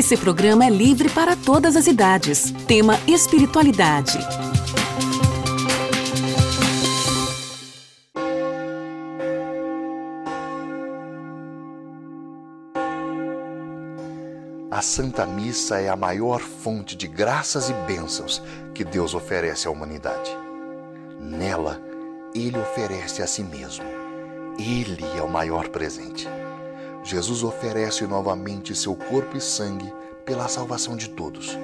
Esse programa é livre para todas as idades. Tema Espiritualidade. A Santa Missa é a maior fonte de graças e bênçãos que Deus oferece à humanidade. Nela, Ele oferece a si mesmo. Ele é o maior presente. Jesus oferece novamente seu corpo e sangue pela salvação de todos.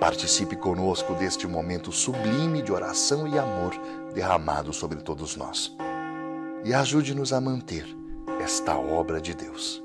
Participe conosco deste momento sublime de oração e amor derramado sobre todos nós. E ajude-nos a manter esta obra de Deus.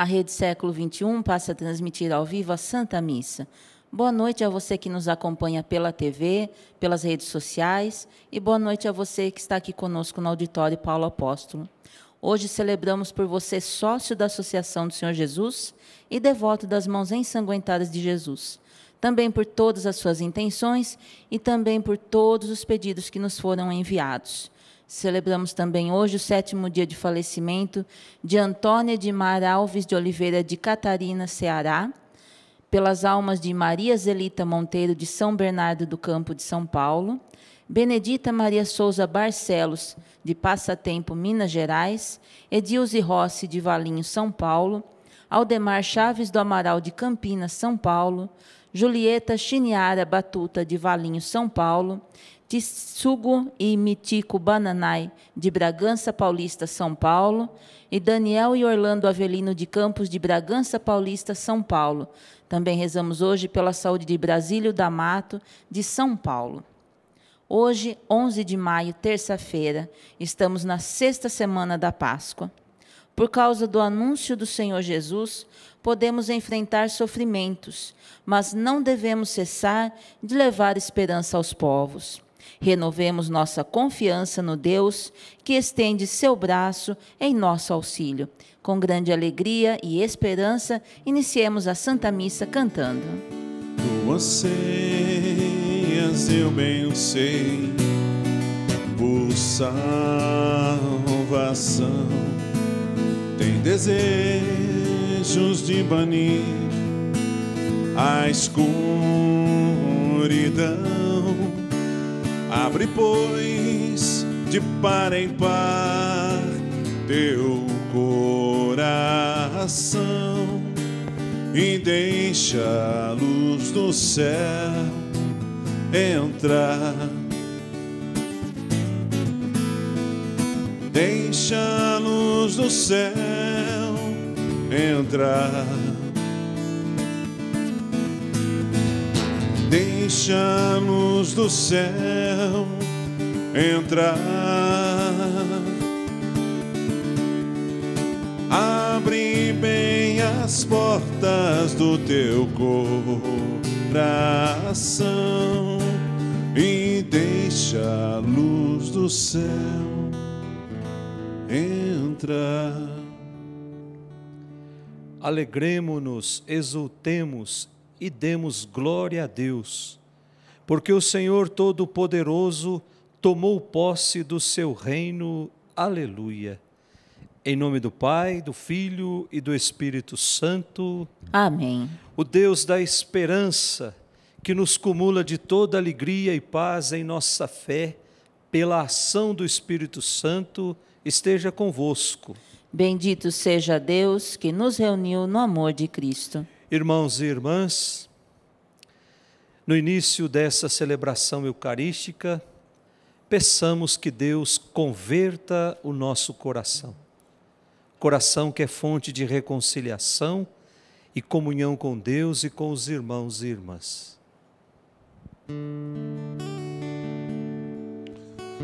A Rede Século XXI passa a transmitir ao vivo a Santa Missa. Boa noite a você que nos acompanha pela TV, pelas redes sociais, e boa noite a você que está aqui conosco no auditório Paulo Apóstolo. Hoje celebramos por você sócio da Associação do Senhor Jesus e devoto das mãos ensanguentadas de Jesus. Também por todas as suas intenções e também por todos os pedidos que nos foram enviados. Celebramos também hoje o sétimo dia de falecimento de Antônia de Mar Alves de Oliveira de Catarina, Ceará, pelas almas de Maria Zelita Monteiro de São Bernardo do Campo de São Paulo, Benedita Maria Souza Barcelos de Passatempo, Minas Gerais, Edilze Rossi de Valinho, São Paulo, Aldemar Chaves do Amaral de Campinas, São Paulo, Julieta Chiniara Batuta de Valinho, São Paulo, Tissugo e Mitico Bananai, de Bragança Paulista, São Paulo, e Daniel e Orlando Avelino de Campos, de Bragança Paulista, São Paulo. Também rezamos hoje pela saúde de Brasílio da Mato, de São Paulo. Hoje, 11 de maio, terça-feira, estamos na sexta semana da Páscoa. Por causa do anúncio do Senhor Jesus, podemos enfrentar sofrimentos, mas não devemos cessar de levar esperança aos povos. Renovemos nossa confiança no Deus que estende seu braço em nosso auxílio. Com grande alegria e esperança, iniciemos a Santa Missa cantando. Tu anseias, eu bem sei, por salvação. Tem desejos de banir a escuridão Abre, pois, de par em par teu coração e deixa a luz do céu entrar. Deixa a luz do céu entrar. Deixa a luz do céu entrar. Abre bem as portas do teu coração e deixa a luz do céu entrar. Alegremo-nos, exultemos e demos glória a Deus, porque o Senhor Todo-Poderoso tomou posse do seu reino. Aleluia. Em nome do Pai, do Filho e do Espírito Santo. Amém. O Deus da esperança, que nos cumula de toda alegria e paz em nossa fé, pela ação do Espírito Santo, esteja convosco. Bendito seja Deus que nos reuniu no amor de Cristo. Irmãos e irmãs, No início dessa celebração eucarística, peçamos que Deus converta o nosso coração. Coração que é fonte de reconciliação e comunhão com Deus e com os irmãos e irmãs.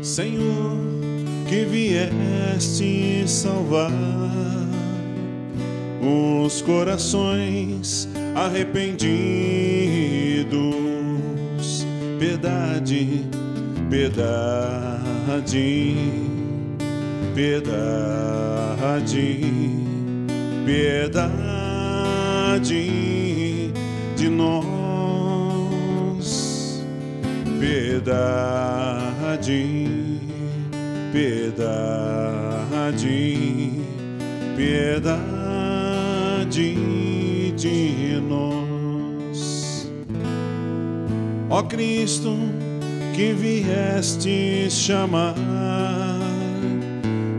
Senhor, que vieste salvar os corações arrependidos, piedade, piedade, piedade, piedade de nós, piedade, piedade, piedade de nós. Ó Cristo, que vieste chamar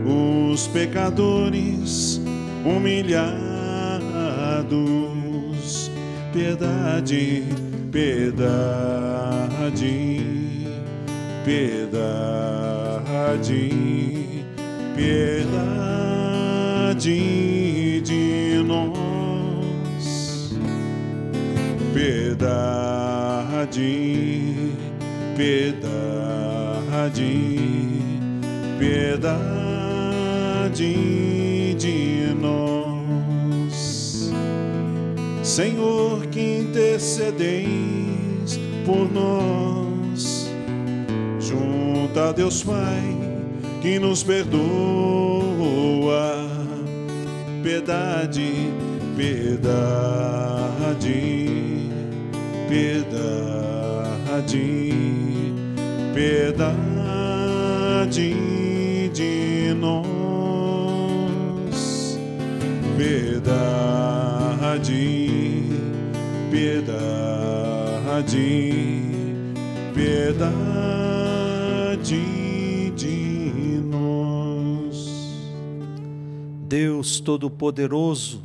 os pecadores humilhados, piedade, piedade, piedade, piedade piedade, piedade, piedade de nós. Senhor, que intercedeis por nós, junto a Deus Pai, que nos perdoa, piedade, piedade, piedade, piedade de nós, piedade, piedade, piedade de nós. Deus Todo-Poderoso,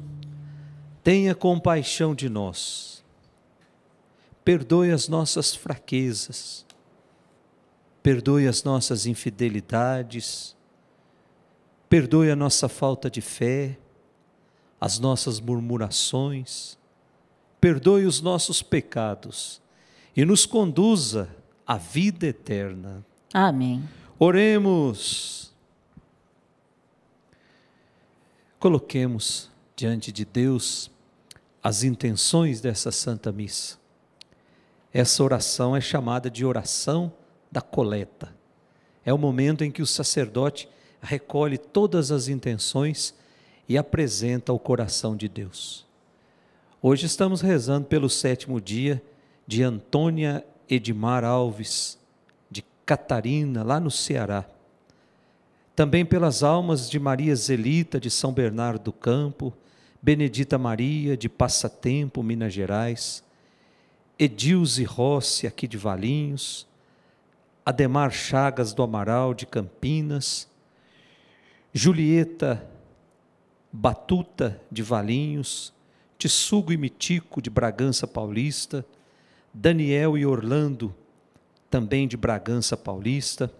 tenha compaixão de nós. Perdoe as nossas fraquezas, perdoe as nossas infidelidades, perdoe a nossa falta de fé, as nossas murmurações, perdoe os nossos pecados e nos conduza à vida eterna. Amém. Oremos. Coloquemos diante de Deus as intenções dessa Santa Missa. Essa oração é chamada de oração da coleta. É o momento em que o sacerdote recolhe todas as intenções e apresenta ao coração de Deus. Hoje estamos rezando pelo sétimo dia de Antônia Edmar Alves, de Catarina, lá no Ceará. Também pelas almas de Maria Zelita, de São Bernardo do Campo, Benedita Maria, de Passatempo, Minas Gerais, Edilze Rossi, aqui de Valinhos, Ademar Chagas do Amaral, de Campinas, Julieta Batuta, de Valinhos, Tissugo e Mitico, de Bragança Paulista, Daniel e Orlando, também de Bragança Paulista,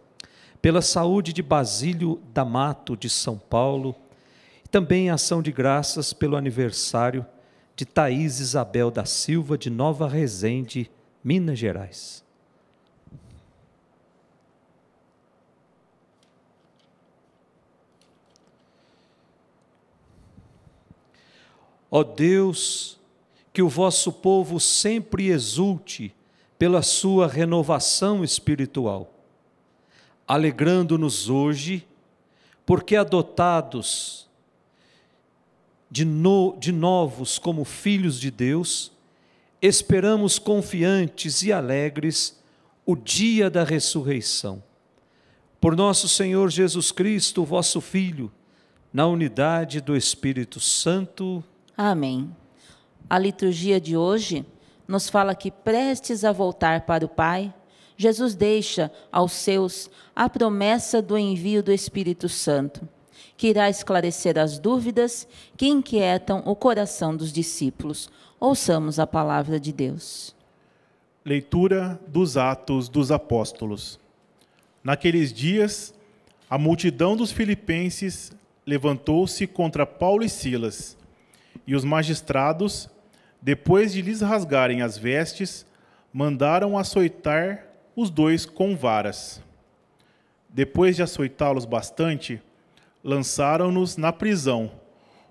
pela saúde de Basílio D'Amato, de São Paulo, e também ação de graças pelo aniversário de Thaís Isabel da Silva, de Nova Resende, Minas Gerais. Ó Deus, que o vosso povo sempre exulte pela sua renovação espiritual, alegrando-nos hoje, porque adotados de, no, de novos como filhos de Deus, esperamos confiantes e alegres o dia da ressurreição. Por nosso Senhor Jesus Cristo, vosso Filho, na unidade do Espírito Santo. Amém. A liturgia de hoje nos fala que prestes a voltar para o Pai, Jesus deixa aos seus a promessa do envio do Espírito Santo, que irá esclarecer as dúvidas que inquietam o coração dos discípulos. Ouçamos a palavra de Deus. Leitura dos Atos dos Apóstolos. Naqueles dias, a multidão dos filipenses levantou-se contra Paulo e Silas, e os magistrados, depois de lhes rasgarem as vestes, mandaram açoitar os dois com varas. Depois de açoitá-los bastante, lançaram-nos na prisão,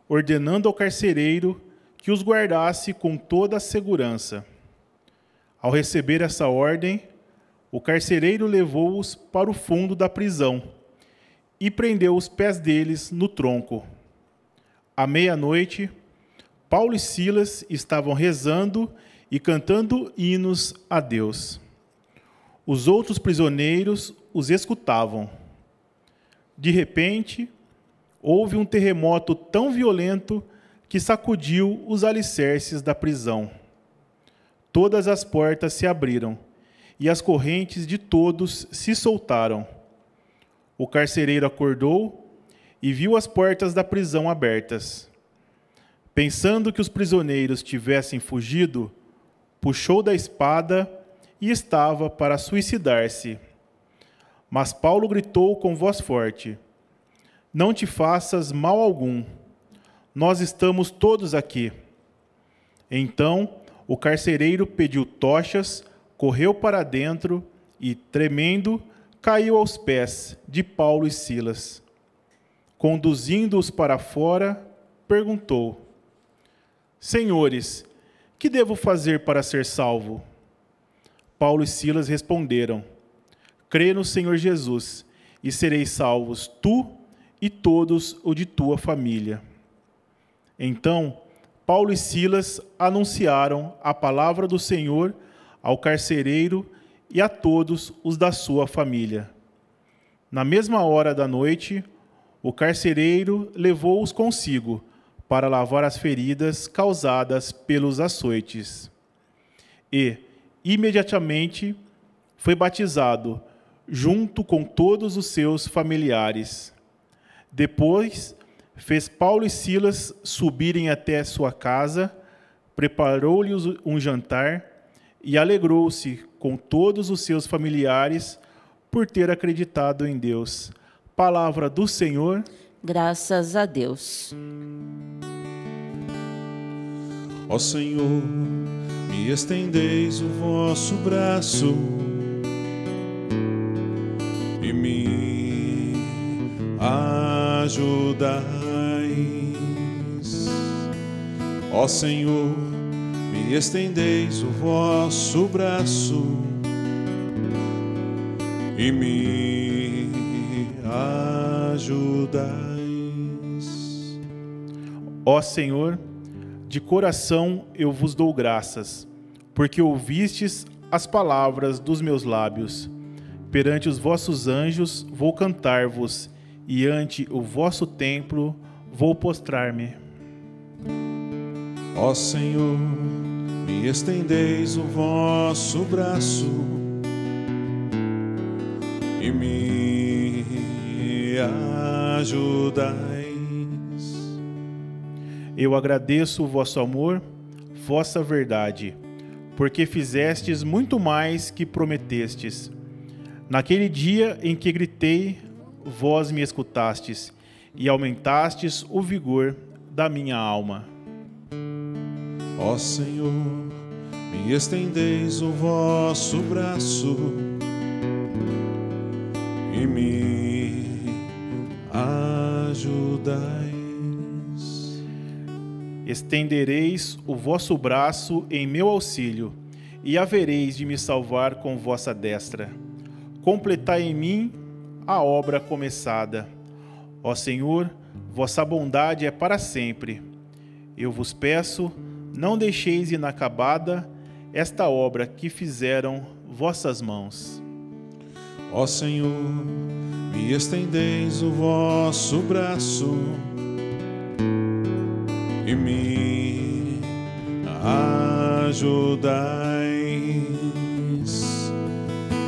ordenando ao carcereiro que os guardasse com toda a segurança. Ao receber essa ordem, o carcereiro levou-os para o fundo da prisão e prendeu os pés deles no tronco. À meia-noite, Paulo e Silas estavam rezando e cantando hinos a Deus. Os outros prisioneiros os escutavam. De repente, houve um terremoto tão violento que sacudiu os alicerces da prisão todas as portas se abriram e as correntes de todos se soltaram. O carcereiro acordou e viu as portas da prisão abertas. Pensando que os prisioneiros tivessem fugido, puxou da espada e estava para suicidar-se. Mas Paulo gritou com voz forte: Não te faças mal algum. Nós estamos todos aqui. Então, o carcereiro pediu tochas, correu para dentro e, tremendo, caiu aos pés de Paulo e Silas. Conduzindo-os para fora, perguntou: Senhores, que devo fazer para ser salvo? Paulo e Silas responderam: Crê no Senhor Jesus, e sereis salvos tu e todos o de tua família. Então, Paulo e Silas anunciaram a palavra do Senhor ao carcereiro e a todos os da sua família. Na mesma hora da noite, o carcereiro levou-os consigo para lavar as feridas causadas pelos açoites. E, imediatamente, foi batizado, junto com todos os seus familiares. Depois, fez Paulo e Silas subirem até sua casa, preparou-lhes um jantar e alegrou-se com todos os seus familiares por ter acreditado em Deus. Palavra do Senhor. Graças a Deus. Ó Senhor, me estendeis o vosso braço e me ajudai Ó Senhor, me estendeis o vosso braço e me ajudais. Ó Senhor, de coração eu vos dou graças, porque ouvistes as palavras dos meus lábios. Perante os vossos anjos vou cantar-vos, e ante o vosso templo vou postrar-me. Ó Senhor, me estendeis o vosso braço e me ajudais. Eu agradeço o vosso amor, vossa verdade, porque fizestes muito mais que prometestes. Naquele dia em que gritei, vós me escutastes e aumentastes o vigor da minha alma. Ó Senhor, me estendeis o vosso braço e me ajudais. Estendereis o vosso braço em meu auxílio e havereis de me salvar com vossa destra. Completai em mim a obra começada. Ó Senhor, vossa bondade é para sempre. Eu vos peço, não deixeis inacabada esta obra que fizeram vossas mãos. Ó Senhor, me estendeis o vosso braço e me ajudais.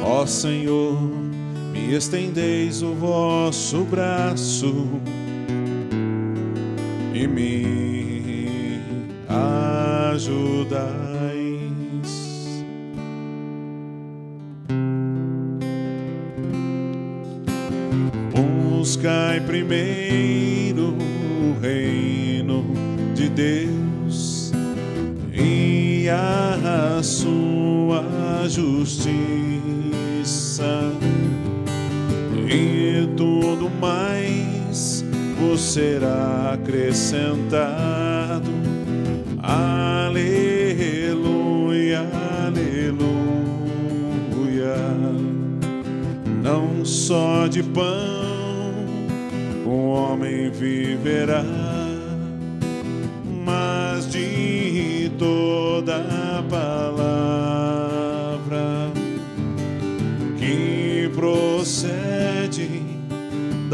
Ó Senhor, e estendeis o vosso braço e me ajudais. Buscai primeiro o reino de Deus e a sua justiça e tudo mais vos será acrescentado. Aleluia, aleluia. Não só de pão o homem viverá, mas de toda palavra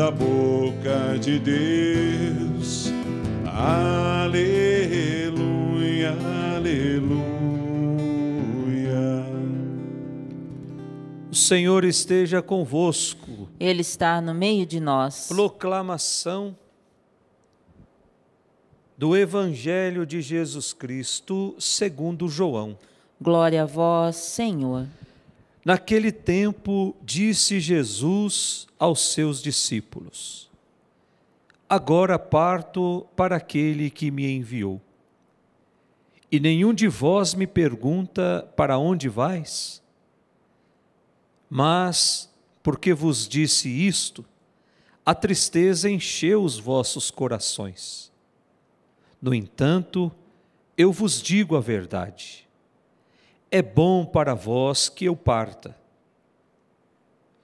da boca de Deus. Aleluia, aleluia. O Senhor esteja convosco. Ele está no meio de nós. Proclamação do Evangelho de Jesus Cristo, segundo João. Glória a vós, Senhor. Naquele tempo, disse Jesus aos seus discípulos: Agora parto para aquele que me enviou. E nenhum de vós me pergunta para onde vais? Mas, porque vos disse isto, a tristeza encheu os vossos corações. No entanto, eu vos digo a verdade. É bom para vós que eu parta.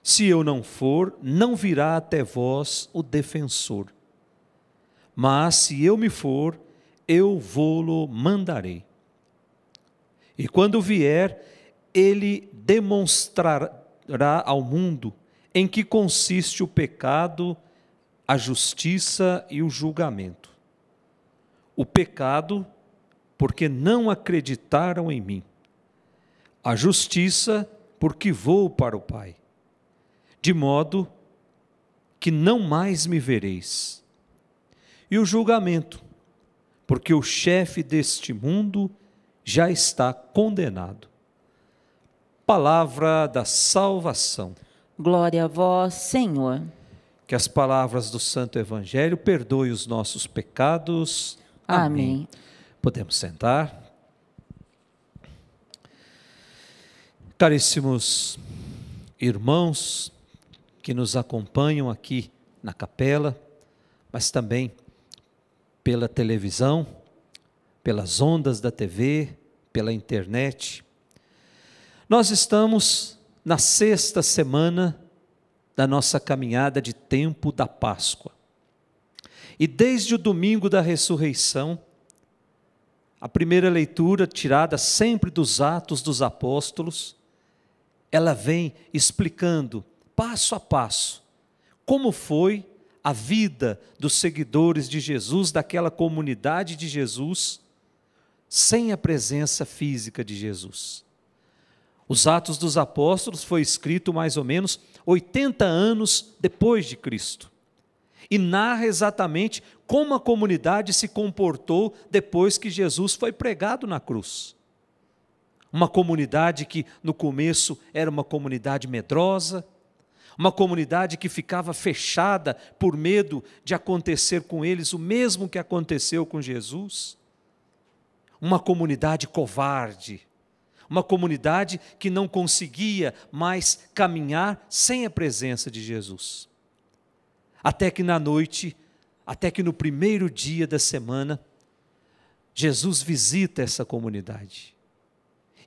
Se eu não for, não virá até vós o defensor. Mas se eu me for, eu vou-lo mandarei. E quando vier, ele demonstrará ao mundo em que consiste o pecado, a justiça e o julgamento. O pecado, porque não acreditaram em mim. A justiça, porque vou para o Pai. De modo que não mais me vereis. E o julgamento, porque o chefe deste mundo já está condenado. Palavra da salvação. Glória a vós, Senhor. Que as palavras do Santo Evangelho perdoem os nossos pecados. Amém. Podemos sentar. Caríssimos irmãos que nos acompanham aqui na capela, mas também pela televisão, pelas ondas da TV, pela internet. Nós estamos na sexta semana da nossa caminhada de tempo da Páscoa. E desde o domingo da ressurreição, a primeira leitura, tirada sempre dos Atos dos Apóstolos, ela vem explicando passo a passo como foi a vida dos seguidores de Jesus, daquela comunidade de Jesus, sem a presença física de Jesus. Os Atos dos Apóstolos foi escrito mais ou menos 80 anos depois de Cristo. E narra exatamente como a comunidade se comportou depois que Jesus foi pregado na cruz. Uma comunidade que no começo era uma comunidade medrosa, uma comunidade que ficava fechada por medo de acontecer com eles o mesmo que aconteceu com Jesus. Uma comunidade covarde, uma comunidade que não conseguia mais caminhar sem a presença de Jesus. Até que na noite, até que no primeiro dia da semana, Jesus visita essa comunidade.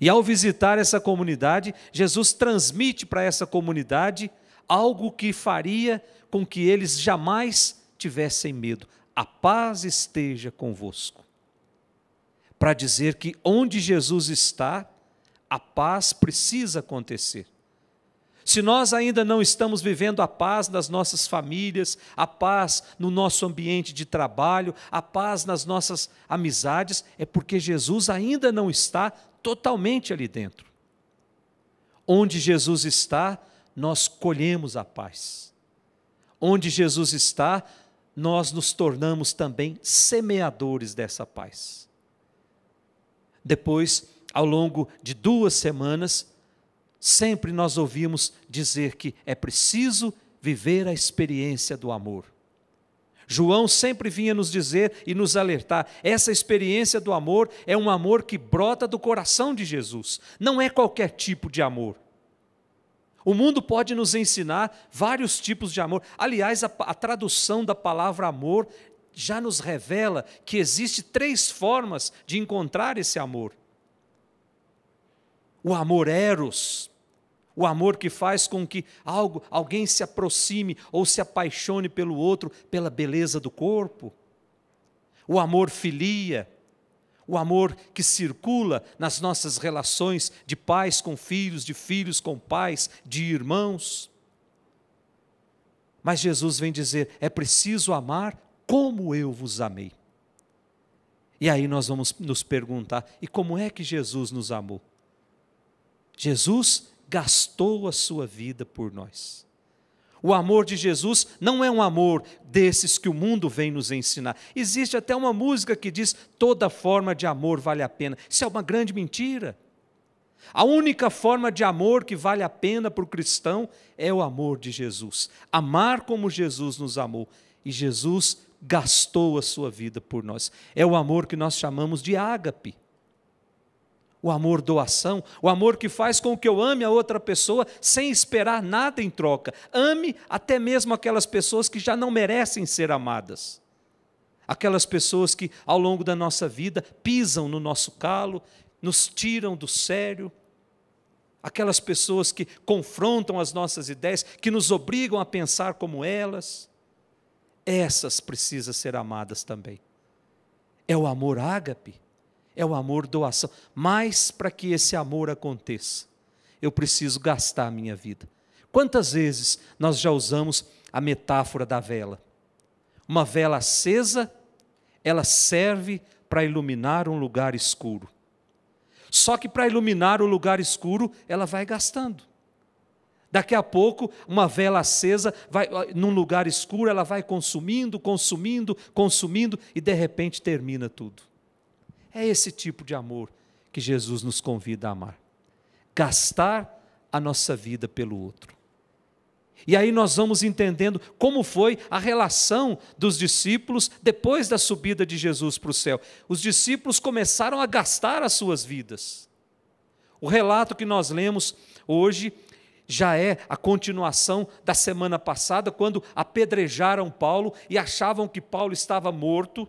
E ao visitar essa comunidade, Jesus transmite para essa comunidade algo que faria com que eles jamais tivessem medo. A paz esteja convosco. Para dizer que onde Jesus está, a paz precisa acontecer. Se nós ainda não estamos vivendo a paz nas nossas famílias, a paz no nosso ambiente de trabalho, a paz nas nossas amizades, é porque Jesus ainda não está totalmente ali dentro. Onde Jesus está, nós colhemos a paz. Onde Jesus está, nós nos tornamos também semeadores dessa paz. Depois, ao longo de duas semanas, sempre nós ouvimos dizer que é preciso viver a experiência do amor. João sempre vinha nos dizer e nos alertar: essa experiência do amor é um amor que brota do coração de Jesus, não é qualquer tipo de amor. O mundo pode nos ensinar vários tipos de amor. Aliás, a, a tradução da palavra amor já nos revela que existe três formas de encontrar esse amor. O amor eros, o amor que faz com que algo, alguém se aproxime ou se apaixone pelo outro pela beleza do corpo. O amor filia, o amor que circula nas nossas relações de pais com filhos, de filhos com pais, de irmãos. Mas Jesus vem dizer: é preciso amar como eu vos amei. E aí nós vamos nos perguntar: e como é que Jesus nos amou? Jesus gastou a sua vida por nós. O amor de Jesus não é um amor desses que o mundo vem nos ensinar. Existe até uma música que diz: toda forma de amor vale a pena. Isso é uma grande mentira. A única forma de amor que vale a pena para o cristão é o amor de Jesus. Amar como Jesus nos amou. E Jesus gastou a sua vida por nós. É o amor que nós chamamos de ágape o amor doação, o amor que faz com que eu ame a outra pessoa sem esperar nada em troca. Ame até mesmo aquelas pessoas que já não merecem ser amadas. Aquelas pessoas que ao longo da nossa vida pisam no nosso calo, nos tiram do sério. Aquelas pessoas que confrontam as nossas ideias, que nos obrigam a pensar como elas. Essas precisam ser amadas também. É o amor ágape é o amor doação. Mas para que esse amor aconteça, eu preciso gastar a minha vida. Quantas vezes nós já usamos a metáfora da vela? Uma vela acesa, ela serve para iluminar um lugar escuro. Só que para iluminar o lugar escuro, ela vai gastando. Daqui a pouco, uma vela acesa, vai, num lugar escuro, ela vai consumindo, consumindo, consumindo, e de repente termina tudo. É esse tipo de amor que Jesus nos convida a amar. Gastar a nossa vida pelo outro. E aí nós vamos entendendo como foi a relação dos discípulos depois da subida de Jesus para o céu. Os discípulos começaram a gastar as suas vidas. O relato que nós lemos hoje já é a continuação da semana passada, quando apedrejaram Paulo e achavam que Paulo estava morto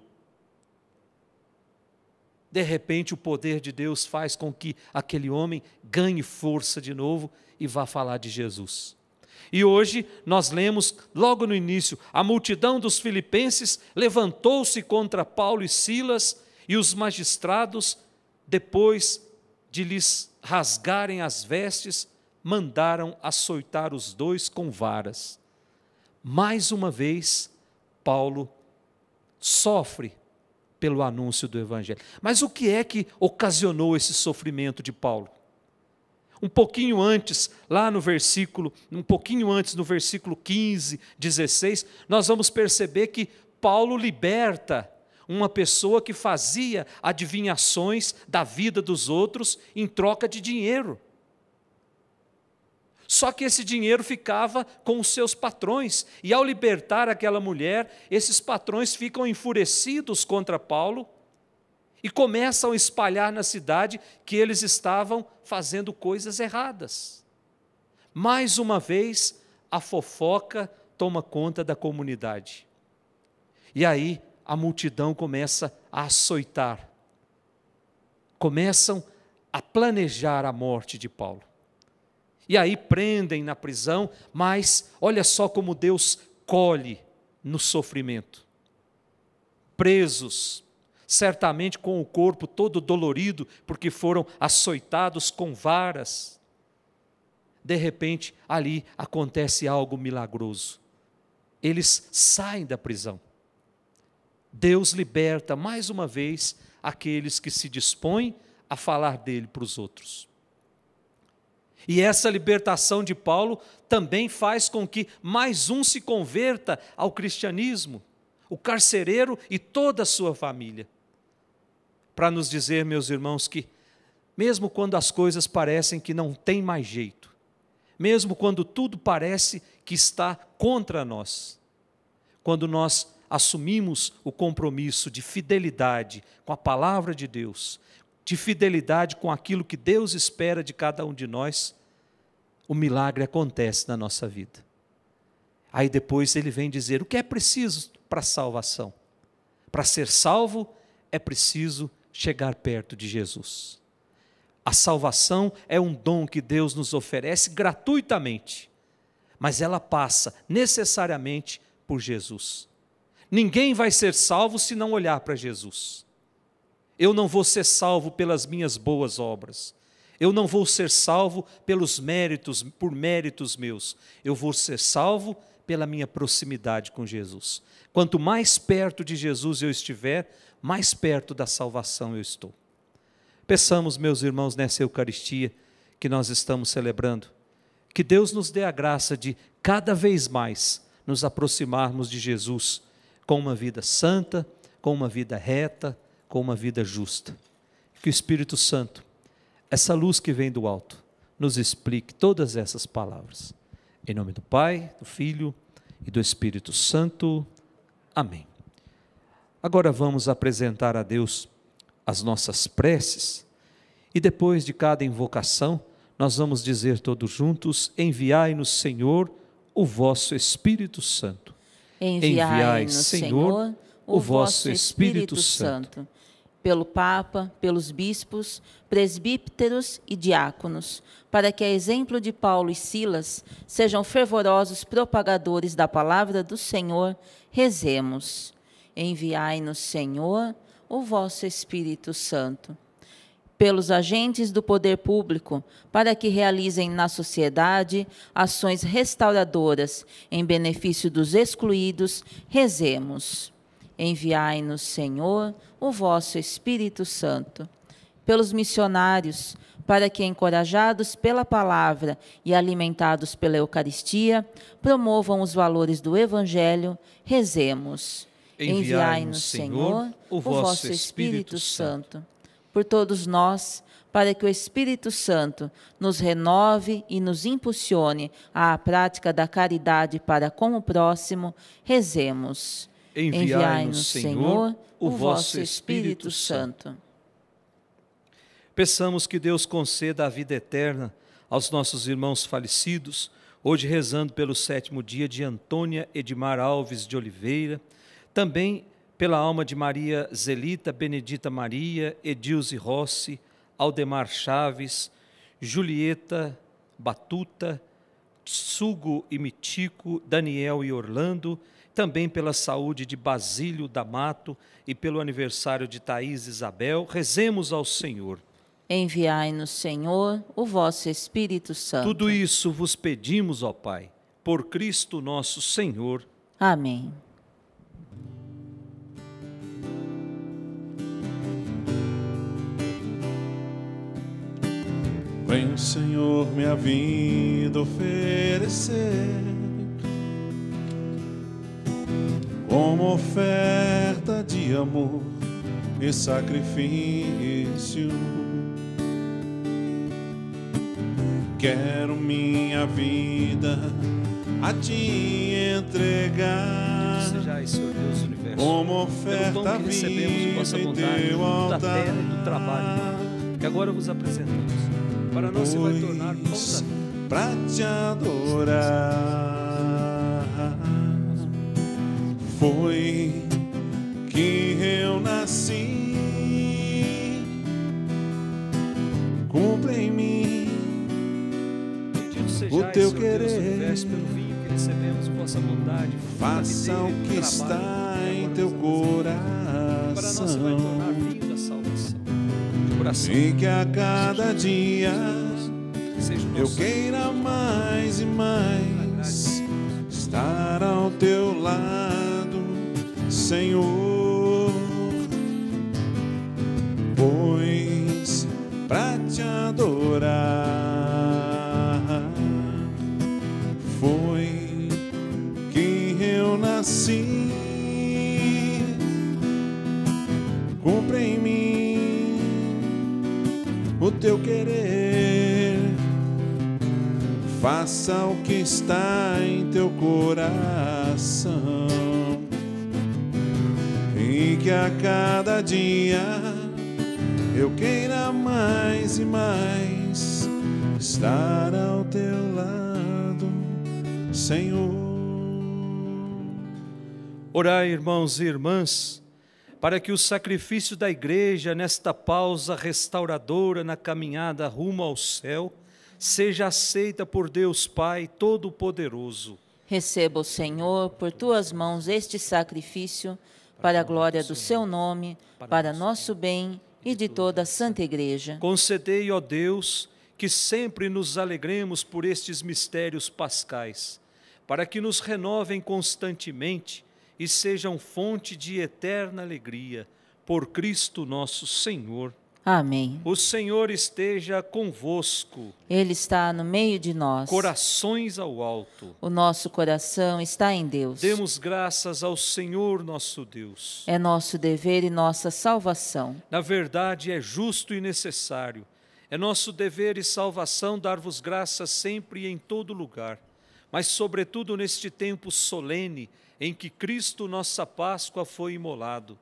de repente o poder de Deus faz com que aquele homem ganhe força de novo e vá falar de Jesus. E hoje nós lemos, logo no início, a multidão dos filipenses levantou-se contra Paulo e Silas, e os magistrados, depois de lhes rasgarem as vestes, mandaram açoitar os dois com varas. Mais uma vez, Paulo sofre pelo anúncio do Evangelho. Mas o que é que ocasionou esse sofrimento de Paulo? Um pouquinho antes, lá no versículo, um pouquinho antes, no versículo 15, 16, nós vamos perceber que Paulo liberta uma pessoa que fazia adivinhações da vida dos outros em troca de dinheiro. Só que esse dinheiro ficava com os seus patrões, e ao libertar aquela mulher, esses patrões ficam enfurecidos contra Paulo e começam a espalhar na cidade que eles estavam fazendo coisas erradas. Mais uma vez, a fofoca toma conta da comunidade. E aí a multidão começa a açoitar, começam a planejar a morte de Paulo. E aí prendem na prisão, mas olha só como Deus colhe no sofrimento. Presos, certamente com o corpo todo dolorido, porque foram açoitados com varas. De repente, ali acontece algo milagroso. Eles saem da prisão. Deus liberta mais uma vez aqueles que se dispõem a falar dele para os outros. E essa libertação de Paulo também faz com que mais um se converta ao cristianismo, o carcereiro e toda a sua família. Para nos dizer, meus irmãos, que mesmo quando as coisas parecem que não tem mais jeito, mesmo quando tudo parece que está contra nós, quando nós assumimos o compromisso de fidelidade com a palavra de Deus, de fidelidade com aquilo que Deus espera de cada um de nós, o milagre acontece na nossa vida. Aí depois ele vem dizer o que é preciso para a salvação. Para ser salvo, é preciso chegar perto de Jesus. A salvação é um dom que Deus nos oferece gratuitamente, mas ela passa necessariamente por Jesus. Ninguém vai ser salvo se não olhar para Jesus. Eu não vou ser salvo pelas minhas boas obras. Eu não vou ser salvo pelos méritos, por méritos meus. Eu vou ser salvo pela minha proximidade com Jesus. Quanto mais perto de Jesus eu estiver, mais perto da salvação eu estou. Peçamos, meus irmãos, nessa Eucaristia que nós estamos celebrando, que Deus nos dê a graça de cada vez mais nos aproximarmos de Jesus com uma vida santa, com uma vida reta, com uma vida justa. Que o Espírito Santo, essa luz que vem do alto, nos explique todas essas palavras. Em nome do Pai, do Filho e do Espírito Santo. Amém. Agora vamos apresentar a Deus as nossas preces e depois de cada invocação, nós vamos dizer todos juntos: Enviai-nos, Senhor, o vosso Espírito Santo. Enviai-nos, Senhor, o vosso Espírito Santo pelo Papa, pelos bispos, presbíteros e diáconos, para que, a exemplo de Paulo e Silas, sejam fervorosos propagadores da palavra do Senhor, rezemos. Enviai-nos, Senhor, o vosso Espírito Santo. Pelos agentes do poder público, para que realizem na sociedade ações restauradoras em benefício dos excluídos, rezemos. Enviai-nos, Senhor, o vosso Espírito Santo. Pelos missionários, para que, encorajados pela palavra e alimentados pela Eucaristia, promovam os valores do Evangelho, rezemos. Enviai-nos, Senhor, o vosso Espírito Santo. Por todos nós, para que o Espírito Santo nos renove e nos impulsione à prática da caridade para com o próximo, rezemos. Enviai-nos, Senhor, o vosso Espírito Santo. Peçamos que Deus conceda a vida eterna aos nossos irmãos falecidos, hoje rezando pelo sétimo dia de Antônia Edmar Alves de Oliveira, também pela alma de Maria Zelita Benedita Maria, Edilze Rossi, Aldemar Chaves, Julieta Batuta, Sugo e Mitico, Daniel e Orlando, também pela saúde de Basílio Damato e pelo aniversário de Thaís Isabel, rezemos ao Senhor. Enviai-nos, Senhor, o vosso Espírito Santo. Tudo isso vos pedimos, ó Pai, por Cristo nosso Senhor. Amém. Vem, Senhor, minha vida oferecer como oferta de amor e sacrifício. Quero minha vida a te entregar. Sejais, Senhor Deus do universo, como oferta que recebemos de vossa fruto da terra e do trabalho, que agora vos apresentamos. Para nós se vai tornar pão da para te adorar. Foi que eu nasci, cumpre em mim o teu querer. Faça o que está em teu coração. E que a cada dia eu queira mais e mais estar ao teu lado, Senhor. Pois pra te adorar foi que eu nasci. Cumpre em mim o teu querer. Faça o que está em teu coração. E que a cada dia eu queira mais e mais estar ao teu lado, Senhor. Orai, irmãos e irmãs, para que o sacrifício da igreja nesta pausa restauradora na caminhada rumo ao céu seja aceita por Deus Pai Todo-Poderoso. Receba o Senhor por tuas mãos este sacrifício para a glória do seu nome, para nosso bem e de toda a Santa Igreja. Concedei, ó Deus, que sempre nos alegremos por estes mistérios pascais, para que nos renovem constantemente e sejam fonte de eterna alegria. Por Cristo nosso Senhor. Amém. O Senhor esteja convosco. Ele está no meio de nós. Corações ao alto. O nosso coração está em Deus. Demos graças ao Senhor nosso Deus. É nosso dever e nossa salvação. Na verdade, é justo e necessário. É nosso dever e salvação dar-vos graças sempre e em todo lugar, mas, sobretudo, neste tempo solene em que Cristo, nossa Páscoa, foi imolado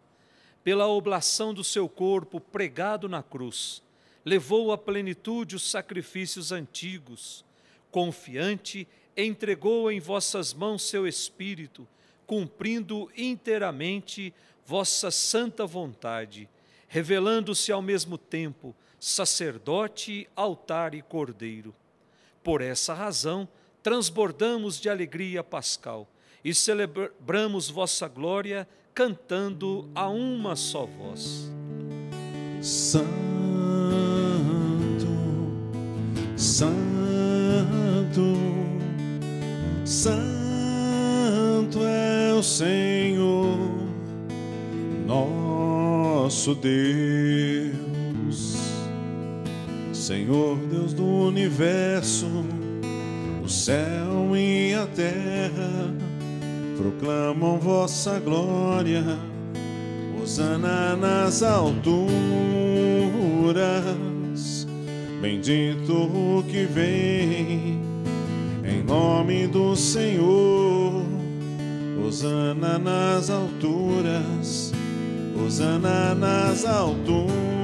pela oblação do seu corpo pregado na cruz, levou à plenitude os sacrifícios antigos. Confiante, entregou em vossas mãos seu espírito, cumprindo inteiramente vossa santa vontade, revelando-se ao mesmo tempo sacerdote, altar e cordeiro. Por essa razão, transbordamos de alegria pascal e celebramos vossa glória cantando a uma só voz. Santo, Santo, Santo é o Senhor, nosso Deus, Senhor Deus do universo, o céu e a terra proclamam vossa glória. Hosana nas alturas, bendito o que vem em nome do Senhor. Hosana nas alturas, Hosana nas alturas,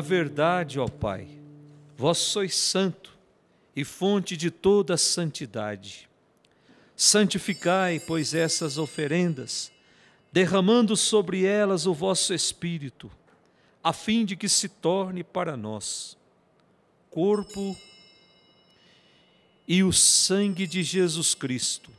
Verdade, ó Pai, vós sois santo e fonte de toda santidade. Santificai, pois, essas oferendas, derramando sobre elas o vosso Espírito, a fim de que se torne para nós corpo e o sangue de Jesus Cristo,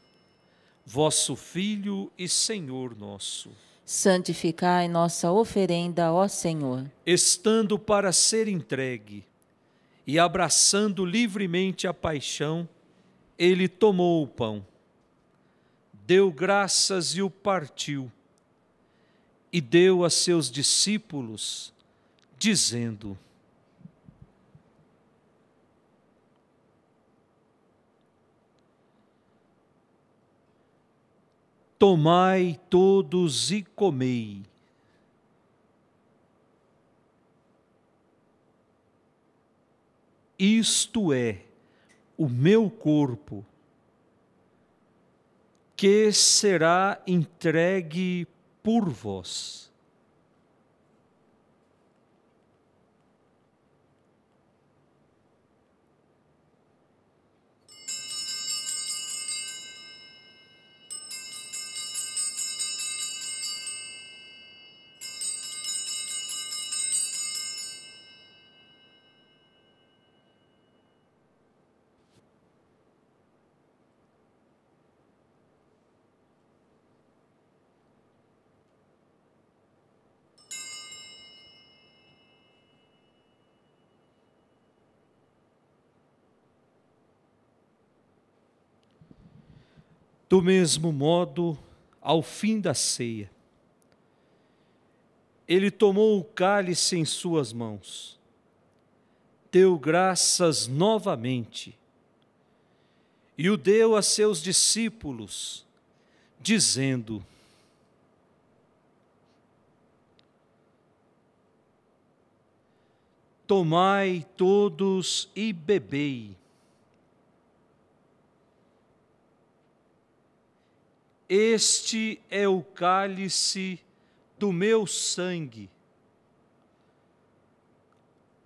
vosso Filho e Senhor nosso santificai nossa oferenda, ó Senhor. Estando para ser entregue e abraçando livremente a paixão, ele tomou o pão, deu graças e o partiu, e deu a seus discípulos, dizendo: Tomai todos e comei. Isto é o meu corpo, que será entregue por vós. Do mesmo modo, ao fim da ceia. Ele tomou o cálice em suas mãos, deu graças novamente e o deu a seus discípulos, dizendo: Tomai todos e bebei. Este é o cálice do meu sangue,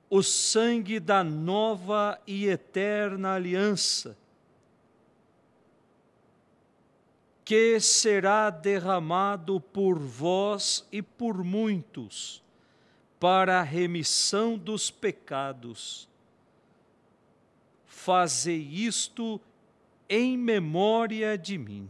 o sangue da nova e eterna aliança, que será derramado por vós e por muitos para a remissão dos pecados. Fazei isto em memória de mim.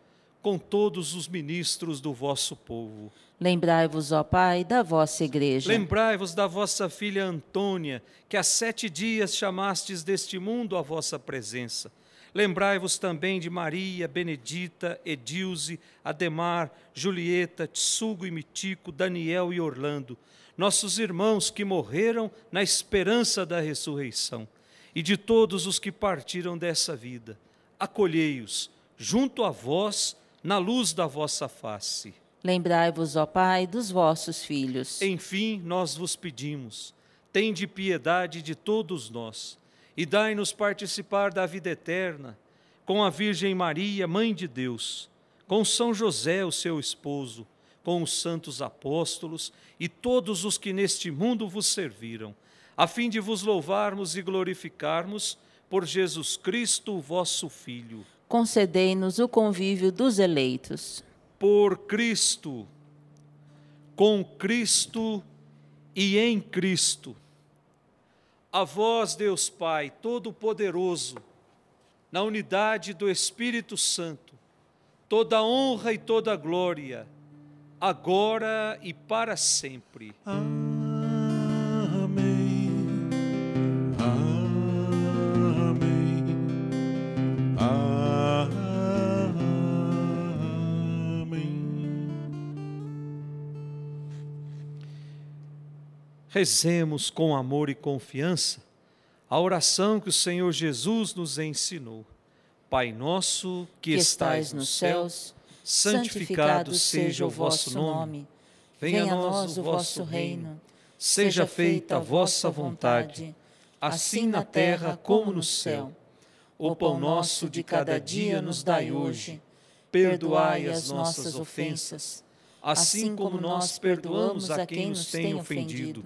com todos os ministros do vosso povo. Lembrai-vos, ó Pai, da vossa igreja. Lembrai-vos da vossa filha Antônia, que há sete dias chamastes deste mundo à vossa presença. Lembrai-vos também de Maria, Benedita, Edilze, Ademar, Julieta, Tsugo e Mitico, Daniel e Orlando, nossos irmãos que morreram na esperança da ressurreição, e de todos os que partiram dessa vida. Acolhei-os junto a vós, na luz da vossa face. Lembrai-vos, ó Pai, dos vossos filhos. Enfim, nós vos pedimos, tende piedade de todos nós e dai-nos participar da vida eterna com a Virgem Maria, Mãe de Deus, com São José, o seu esposo, com os santos apóstolos e todos os que neste mundo vos serviram, a fim de vos louvarmos e glorificarmos por Jesus Cristo, vosso Filho. Concedei-nos o convívio dos eleitos por Cristo, com Cristo e em Cristo. A vós, Deus Pai Todo-Poderoso, na unidade do Espírito Santo, toda honra e toda glória, agora e para sempre. Amém. Rezemos com amor e confiança a oração que o Senhor Jesus nos ensinou. Pai nosso que, que estais nos céus, santificado seja o vosso nome. Venha a nós o vosso reino. Seja feita a vossa vontade, assim na terra como no céu. O pão nosso de cada dia nos dai hoje. Perdoai as nossas ofensas, assim como nós perdoamos a quem nos tem ofendido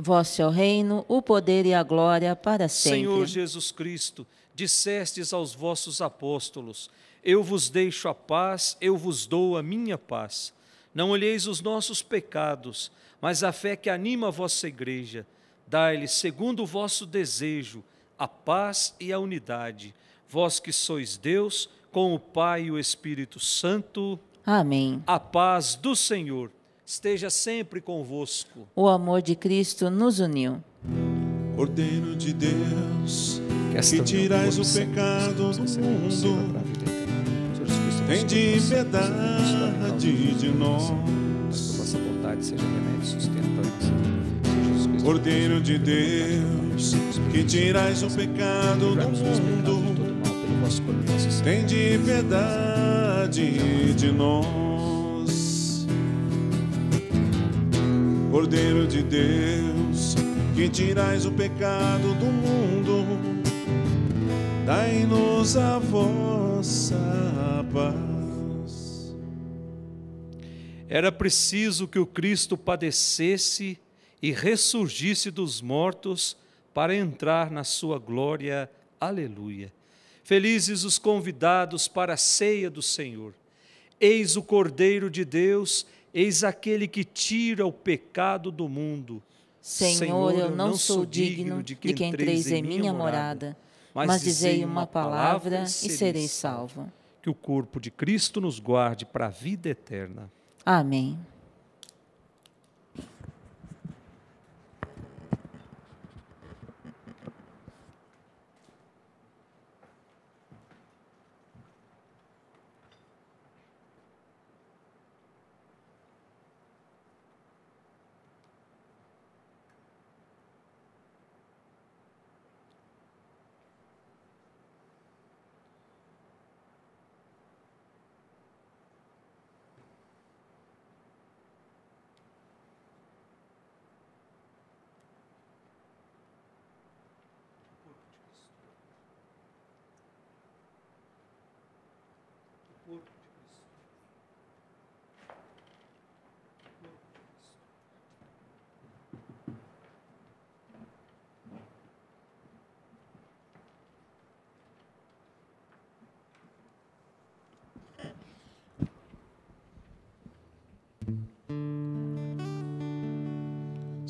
Vosso é o reino, o poder e a glória para sempre. Senhor Jesus Cristo, dissestes aos vossos apóstolos: Eu vos deixo a paz, eu vos dou a minha paz. Não olheis os nossos pecados, mas a fé que anima a vossa igreja. Dai-lhe, segundo o vosso desejo, a paz e a unidade. Vós que sois Deus, com o Pai e o Espírito Santo. Amém. A paz do Senhor esteja sempre convosco. O amor de Cristo nos uniu. Cordeiro de Deus, Que tirais o pecado do mundo, tem de piedade de nós. Mas que a vossa vontade seja remédio e Cristo, Cordeiro de Deus, que tirais o pecado do mundo, tem de piedade de nós. Cordeiro de Deus, que tirais o pecado do mundo, dai-nos a vossa paz. Era preciso que o Cristo padecesse e ressurgisse dos mortos para entrar na sua glória. Aleluia. Felizes os convidados para a ceia do Senhor. Eis o Cordeiro de Deus, eis aquele que tira o pecado do mundo. Senhor, eu não sou digno de que entreis em minha morada, mas dizei uma palavra e serei salvo. Que o corpo de Cristo nos guarde para a vida eterna. Amém.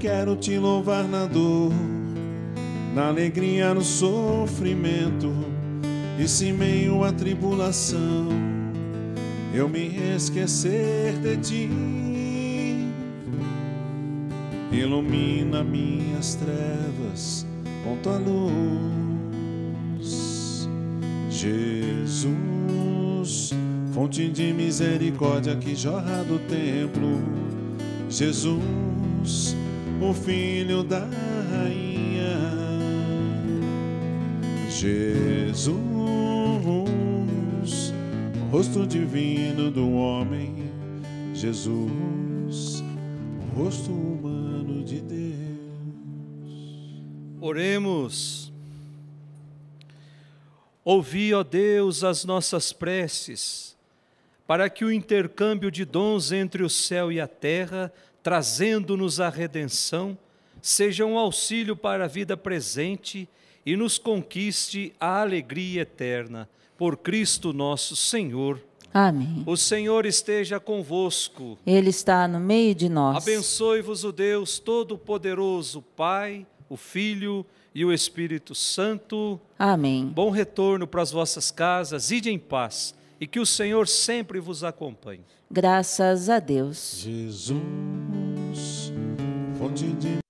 Quero te louvar na dor, na alegria, no sofrimento, e se meio à tribulação eu me esquecer de ti, ilumina minhas trevas com tua luz, Jesus, fonte de misericórdia que jorra do templo, Jesus o filho da rainha, Jesus, rosto divino do homem, Jesus, rosto humano de Deus. Oremos. Ouvi, ó Deus, as nossas preces, para que o intercâmbio de dons entre o céu e a terra, trazendo-nos a redenção, seja um auxílio para a vida presente e nos conquiste a alegria eterna. Por Cristo nosso Senhor. Amém. O Senhor esteja convosco. Ele está no meio de nós. Abençoe-vos o Deus Todo-Poderoso, Pai, o Filho e o Espírito Santo. Amém. Bom retorno para as vossas casas, ide em paz e que o Senhor sempre vos acompanhe. Graças a Deus. Jesus, fonte de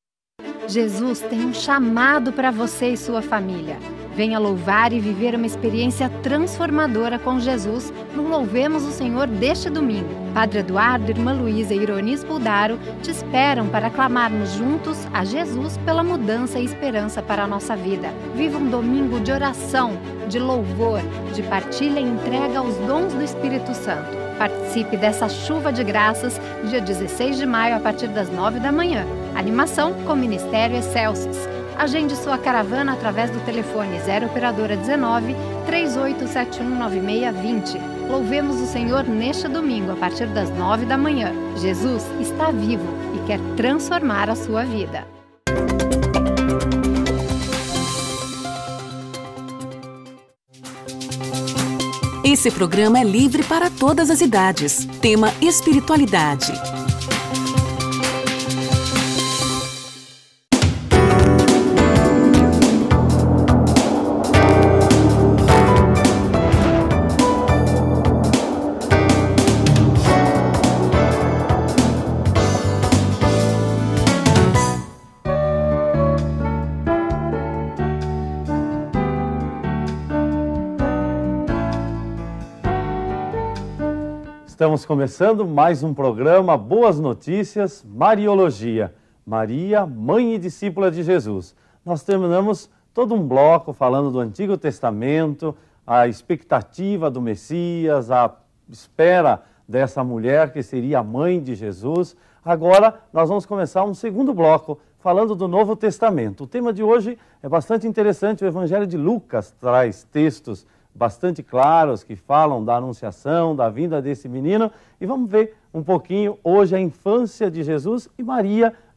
Jesus tem um chamado para você e sua família. Venha louvar e viver uma experiência transformadora com Jesus no Louvemos o Senhor deste domingo. Padre Eduardo, Irmã Luísa e Ironis Buldaro te esperam para clamarmos juntos a Jesus pela mudança e esperança para a nossa vida. Viva um domingo de oração, de louvor, de partilha e entrega aos dons do Espírito Santo. Participe dessa chuva de graças dia 16 de maio a partir das 9 da manhã. Animação com Ministério Excelsis. Agende sua caravana através do telefone 0 operadora 19 38719620. Louvemos o Senhor neste domingo a partir das 9 da manhã. Jesus está vivo e quer transformar a sua vida. Esse programa é livre para todas as idades. Tema Espiritualidade. Estamos começando mais um programa Boas Notícias, Mariologia. Maria, mãe e discípula de Jesus. Nós terminamos todo um bloco falando do Antigo Testamento, a expectativa do Messias, a espera dessa mulher que seria a mãe de Jesus. Agora nós vamos começar um segundo bloco falando do Novo Testamento. O tema de hoje é bastante interessante. O Evangelho de Lucas traz textos bastante claros que falam da anunciação, da vinda desse menino. E vamos ver um pouquinho hoje a infância de Jesus e Maria